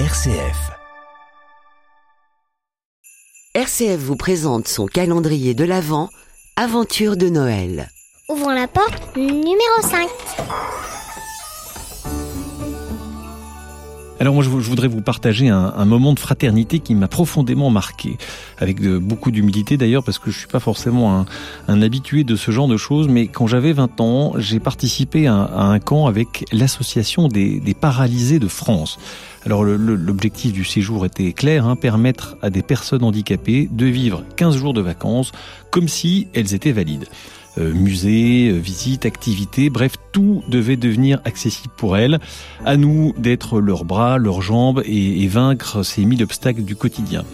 RCF. RCF vous présente son calendrier de l'Avent, Aventure de Noël. Ouvrons la porte numéro 5. Alors moi je vou- je voudrais vous partager un, moment de fraternité qui m'a profondément marqué, avec beaucoup d'humilité d'ailleurs parce que je suis pas forcément un, habitué de ce genre de choses, mais quand j'avais 20 ans, j'ai participé à, un camp avec l'association des, paralysés de France. Alors l'objectif du séjour était clair, hein, permettre à des personnes handicapées de vivre 15 jours de vacances comme si elles étaient valides. Euh, musées, euh, visites, activités, bref, tout devait devenir accessible pour elles. À nous d'être leurs bras, leurs jambes et, et vaincre ces mille obstacles du quotidien.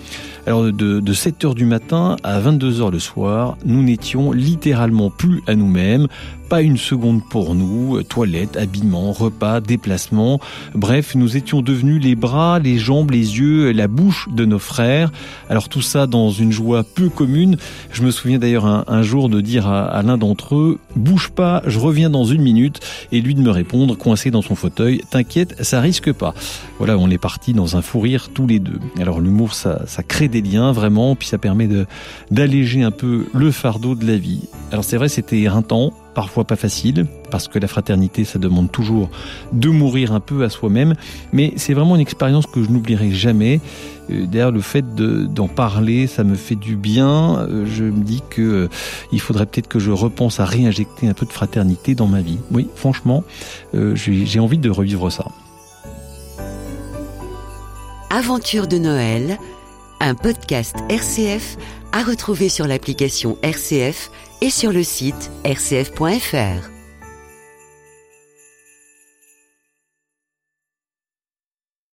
Alors de, de 7 heures du matin à 22 heures le soir, nous n'étions littéralement plus à nous-mêmes, pas une seconde pour nous, toilettes, habillement, repas, déplacements, bref, nous étions devenus les bras, les jambes, les yeux, la bouche de nos frères. Alors tout ça dans une joie peu commune. Je me souviens d'ailleurs un, jour de dire à, l'un d'entre eux, bouge pas, je reviens dans une minute, et lui de me répondre, coincé dans son fauteuil, t'inquiète, ça risque pas. Voilà, on est parti dans un fou rire tous les deux. Alors l'humour, ça crée des liens vraiment, puis ça permet d'alléger un peu le fardeau de la vie. Alors c'est vrai, c'était éreintant, parfois pas facile, parce que la fraternité, ça demande toujours de mourir un peu à soi-même, mais c'est vraiment une expérience que je n'oublierai jamais. Euh, D'ailleurs, le fait de- d'en parler, ça me fait du bien. Euh, Je me dis que euh, il faudrait peut-être que je repense à réinjecter un peu de fraternité dans ma vie. Oui, franchement, j'ai envie de revivre ça. Aventure de Noël, un podcast RCF à retrouver sur l'application RCF et sur le site rcf.fr.